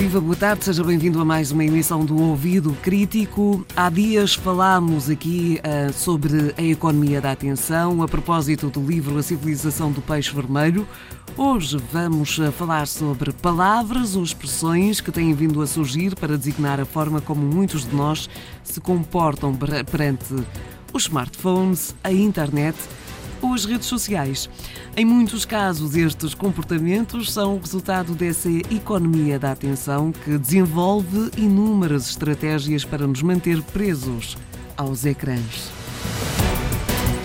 Viva, boa tarde, seja bem-vindo a mais uma emissão do Ouvido Crítico. Há dias falámos aqui uh, sobre a economia da atenção, a propósito do livro A Civilização do Peixe Vermelho. Hoje vamos uh, falar sobre palavras ou expressões que têm vindo a surgir para designar a forma como muitos de nós se comportam perante os smartphones, a internet ou as redes sociais. Em muitos casos, estes comportamentos são o resultado dessa economia da atenção que desenvolve inúmeras estratégias para nos manter presos aos ecrãs.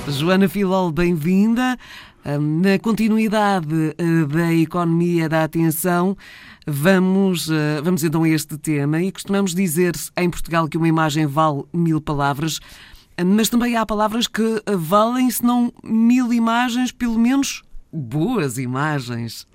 Joana Filol, bem-vinda. Na continuidade eh, da economia da atenção, vamos, eh, vamos então a este tema e costumamos dizer em Portugal que uma imagem vale mil palavras. Mas também há palavras que valem, se não mil imagens, pelo menos boas imagens.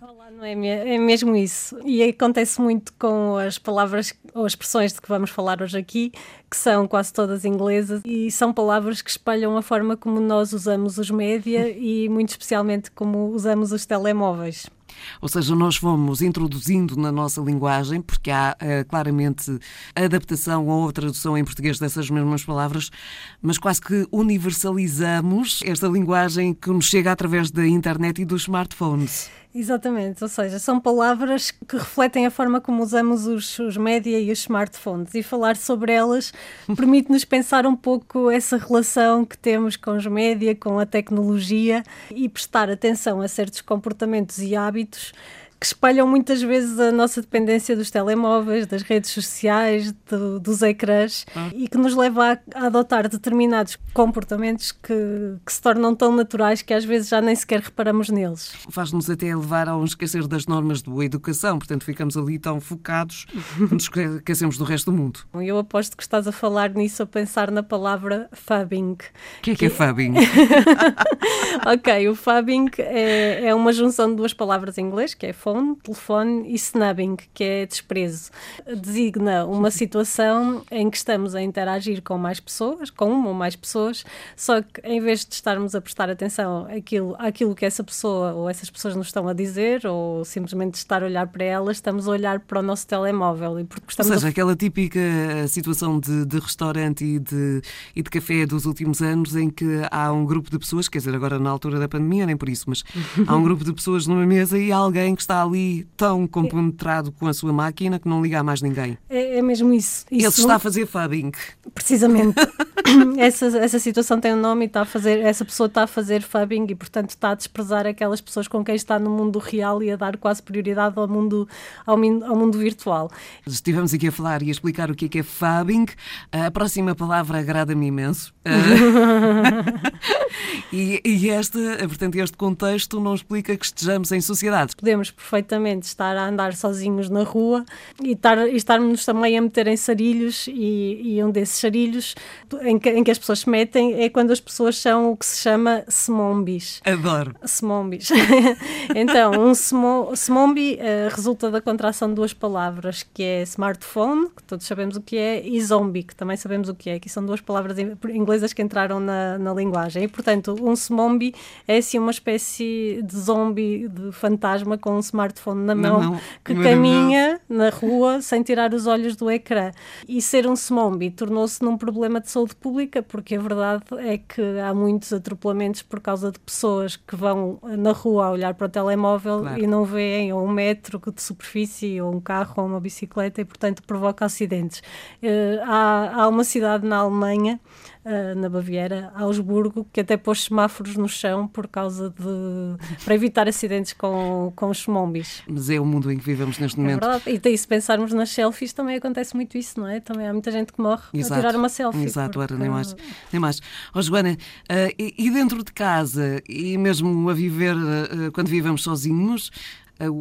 Olá, não é, é mesmo isso. E acontece muito com as palavras ou expressões de que vamos falar hoje aqui, que são quase todas inglesas e são palavras que espelham a forma como nós usamos os média e muito especialmente como usamos os telemóveis. Ou seja, nós fomos introduzindo na nossa linguagem, porque há uh, claramente adaptação ou tradução em português dessas mesmas palavras, mas quase que universalizamos esta linguagem que nos chega através da internet e dos smartphones. Exatamente, ou seja, são palavras que refletem a forma como usamos os, os média e os smartphones. E falar sobre elas permite-nos pensar um pouco essa relação que temos com os média, com a tecnologia e prestar atenção a certos comportamentos e hábitos que espalham muitas vezes a nossa dependência dos telemóveis, das redes sociais, do, dos ecrãs ah. e que nos leva a, a adotar determinados comportamentos que, que, se tornam tão naturais que às vezes já nem sequer reparamos neles. Faz-nos até levar a um esquecer das normas de boa educação, portanto ficamos ali tão focados que nos esquecemos do resto do mundo. Eu aposto que estás a falar nisso a pensar na palavra fubbing. O que é que, é fubbing? ok, o fubbing é, é uma junção de duas palavras em inglês, que é phone, telefone e snubbing, que é desprezo. Designa uma situação em que estamos a interagir com mais pessoas, com uma ou mais pessoas, só que em vez de estarmos a prestar atenção àquilo, àquilo que essa pessoa ou essas pessoas nos estão a dizer, ou simplesmente estar a olhar para elas, estamos a olhar para o nosso telemóvel. E porque estamos ou seja, a... aquela típica situação de, de restaurante e de, e de café dos últimos anos em que há um grupo de pessoas, quer dizer, agora na altura da pandemia, nem por isso, mas há um grupo de pessoas numa mesa e há alguém que está está ali tão compenetrado com a sua máquina que não liga a mais ninguém. É, é mesmo isso. isso. Ele está a fazer fubbing. Precisamente. essa, essa situação tem um nome e está a fazer, essa pessoa está a fazer fubbing e, portanto, está a desprezar aquelas pessoas com quem está no mundo real e a dar quase prioridade ao mundo, ao, ao mundo virtual. Estivemos aqui a falar e a explicar o que é que é fubbing. A próxima palavra agrada-me imenso. e, e este, portanto, este contexto não explica que estejamos em sociedade. Podemos perfeitamente estar a andar sozinhos na rua e, estar, e estarmos também a meter em sarilhos e, e um desses sarilhos em que, em que, as pessoas se metem é quando as pessoas são o que se chama semombis. Adoro. Semombis. então, um semombi uh, resulta da contração de duas palavras, que é smartphone, que todos sabemos o que é, e zombie, que também sabemos o que é, que são duas palavras inglesas que entraram na, na linguagem. E, portanto, um semombi é assim uma espécie de zombie, de fantasma com um smartphone na mão, na mão. que caminha na rua sem tirar os olhos do ecrã. E ser um semombi tornou-se num problema de saúde pública, porque a verdade é que há muitos atropelamentos por causa de pessoas que vão na rua a olhar para o telemóvel claro. e não veem ou um metro de superfície, ou um carro, ou uma bicicleta, e portanto provoca acidentes. Uh, há, há uma cidade na Alemanha Uh, na Baviera, Augsburgo, que até pôs semáforos no chão por causa de. para evitar acidentes com, com os mombis. Mas é o mundo em que vivemos neste momento. É verdade. E se pensarmos nas selfies, também acontece muito isso, não é? Também há muita gente que morre Exato. a tirar uma selfie. Exato, porque... era nem mais. Nem mais. Oh, Joana, uh, e, e, dentro de casa, e mesmo a viver, uh, quando vivemos sozinhos,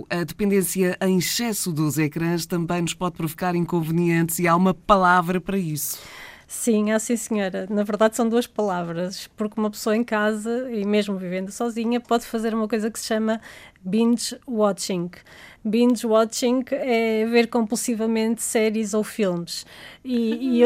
a dependência em excesso dos ecrãs também nos pode provocar inconvenientes e há uma palavra para isso. Sim, é sim senhora. Na verdade são duas palavras, porque uma pessoa em casa e mesmo vivendo sozinha pode fazer uma coisa que se chama binge watching. Binge watching é ver compulsivamente séries ou filmes. E, e,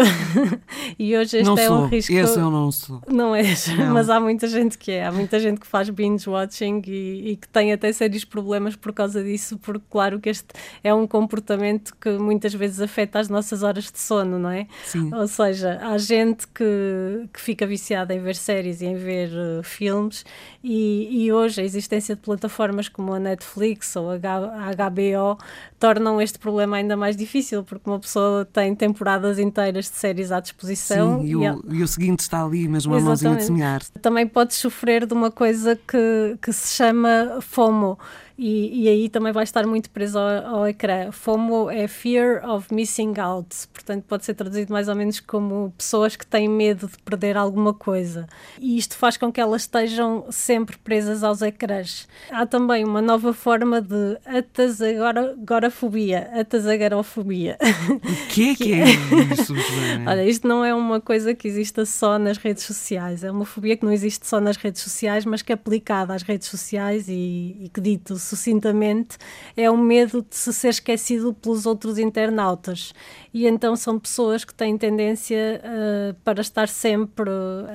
e hoje este não é sou. um risco. Esse eu não sou. Não és, não. mas há muita gente que é. Há muita gente que faz binge watching e, e, que tem até sérios problemas por causa disso, porque, claro, que este é um comportamento que muitas vezes afeta as nossas horas de sono, não é? Sim. Ou seja, há gente que, que fica viciada em ver séries e em ver uh, filmes, e, e hoje a existência de plataformas como a Netflix ou a HBO tornam este problema ainda mais difícil, porque uma pessoa tem temporadas inteiras de séries à disposição. Sim, e, o, e o seguinte está ali, mesmo a mãozinha de semear. Também pode sofrer de uma coisa que, que se chama FOMO e, e, aí também vai estar muito preso ao, ao, ecrã. FOMO é Fear of Missing Out, portanto pode ser traduzido mais ou menos como pessoas que têm medo de perder alguma coisa. E isto faz com que elas estejam sempre presas aos ecrãs. Há também uma nova forma de atazagorafobia, atazagarofobia. O que é que é isso? Olha, isto não é uma coisa que exista só nas redes sociais, é uma fobia que não existe só nas redes sociais, mas que é aplicada às redes sociais e, e que dito sucintamente, é o medo de se ser esquecido pelos outros internautas. E então são pessoas que têm tendência uh, para estar sempre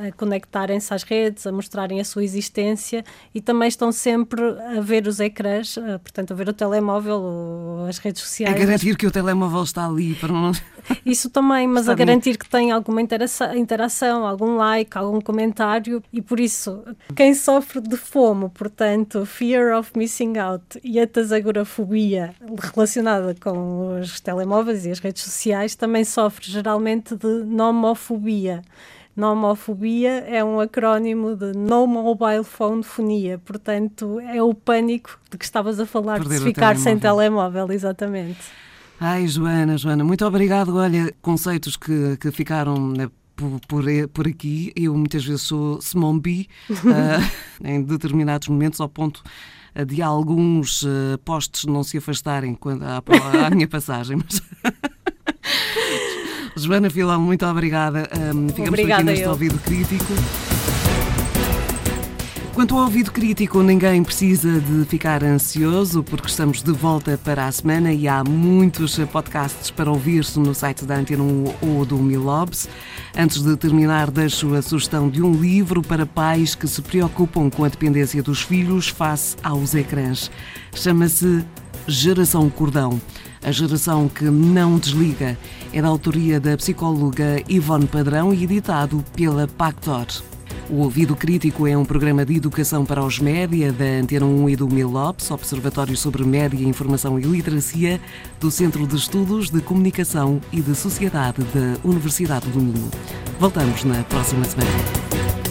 a conectarem-se às redes, a mostrarem a sua existência e também estão sempre a ver os ecrãs, uh, portanto, a ver o telemóvel ou as redes sociais. A garantir que o telemóvel está ali para não. Isso também, mas está a garantir que tem alguma interação, interação, algum like, algum comentário e por isso, quem sofre de FOMO, portanto, Fear of Missing E a tasagorafobia relacionada com os telemóveis e as redes sociais também sofre geralmente de nomofobia. Nomofobia é um acrónimo de No Mobile Phone Fonia, portanto é o pânico de que estavas a falar, Perder de ficar telemóvel. sem telemóvel, exatamente. Ai, Joana, Joana, muito obrigado. Olha, conceitos que, que ficaram né, por, por, por, aqui. Eu muitas vezes sou smombi uh, em determinados momentos, ao ponto de alguns uh, postes não se afastarem quando, à, à minha passagem. Mas... Joana Filão, muito obrigada. Um, ficamos Obrigada por aqui neste eu. ouvido crítico. Quanto ao ouvido crítico, ninguém precisa de ficar ansioso, porque estamos de volta para a semana e há muitos podcasts para ouvir-se no site da Antena 1 ou do Milobs. Antes de terminar, deixo a sugestão de um livro para pais que se preocupam com a dependência dos filhos face aos ecrãs. Chama-se Geração Cordão. A geração que não desliga é da autoria da psicóloga Ivone Padrão e editado pela Pactor. O Ouvido Crítico é um programa de educação para os média da Antena 1 e do Milops, Observatório sobre Média, Informação e Literacia, do Centro de Estudos de Comunicação e de Sociedade da Universidade do Minho. Voltamos na próxima semana.